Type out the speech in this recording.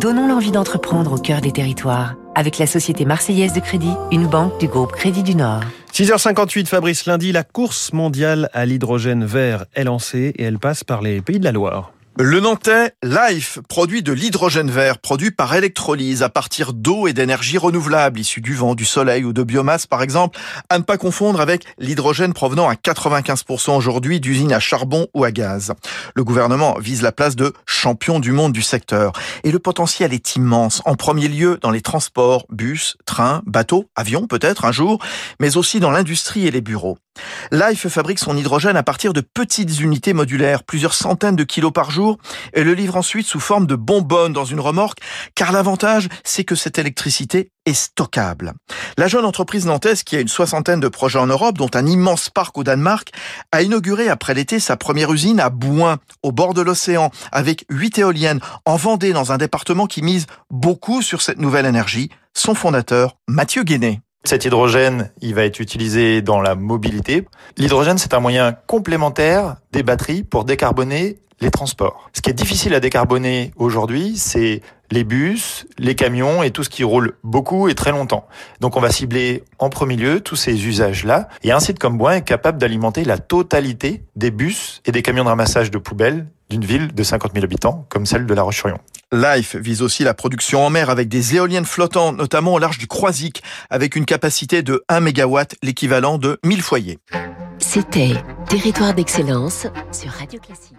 Donnons l'envie d'entreprendre au cœur des territoires avec la Société Marseillaise de Crédit, une banque du groupe Crédit du Nord. 6h58, Fabrice, lundi, la course mondiale à l'hydrogène vert est lancée et elle passe par les pays de la Loire. Le Nantais Life produit de l'hydrogène vert produit par électrolyse à partir d'eau et d'énergie renouvelable issue du vent, du soleil ou de biomasse par exemple, à ne pas confondre avec l'hydrogène provenant à 95% aujourd'hui d'usines à charbon ou à gaz. Le gouvernement vise la place de champion du monde du secteur et le potentiel est immense, en premier lieu dans les transports, bus, trains, bateaux, avions peut-être un jour, mais aussi dans l'industrie et les bureaux. Life fabrique son hydrogène à partir de petites unités modulaires, plusieurs centaines de kilos par jour, et le livre ensuite sous forme de bonbonnes dans une remorque, car l'avantage, c'est que cette électricité est stockable. La jeune entreprise nantaise, qui a une soixantaine de projets en Europe, dont un immense parc au Danemark, a inauguré après l'été sa première usine à Bouin, au bord de l'océan, avec huit éoliennes, en Vendée, dans un département qui mise beaucoup sur cette nouvelle énergie. Son fondateur, Mathieu Guéné. Cet hydrogène, il va être utilisé dans la mobilité. L'hydrogène, c'est un moyen complémentaire des batteries pour décarboner les transports. Ce qui est difficile à décarboner aujourd'hui, c'est les bus, les camions et tout ce qui roule beaucoup et très longtemps. Donc on va cibler en premier lieu tous ces usages-là. Et un site comme Bois est capable d'alimenter la totalité des bus et des camions de ramassage de poubelles d'une ville de 50 000 habitants comme celle de La Roche-sur-Yon. Life vise aussi la production en mer avec des éoliennes flottantes, notamment au large du Croisic, avec une capacité de 1 MW, l'équivalent de 1000 foyers. C'était Territoire d'excellence sur Radio Classique.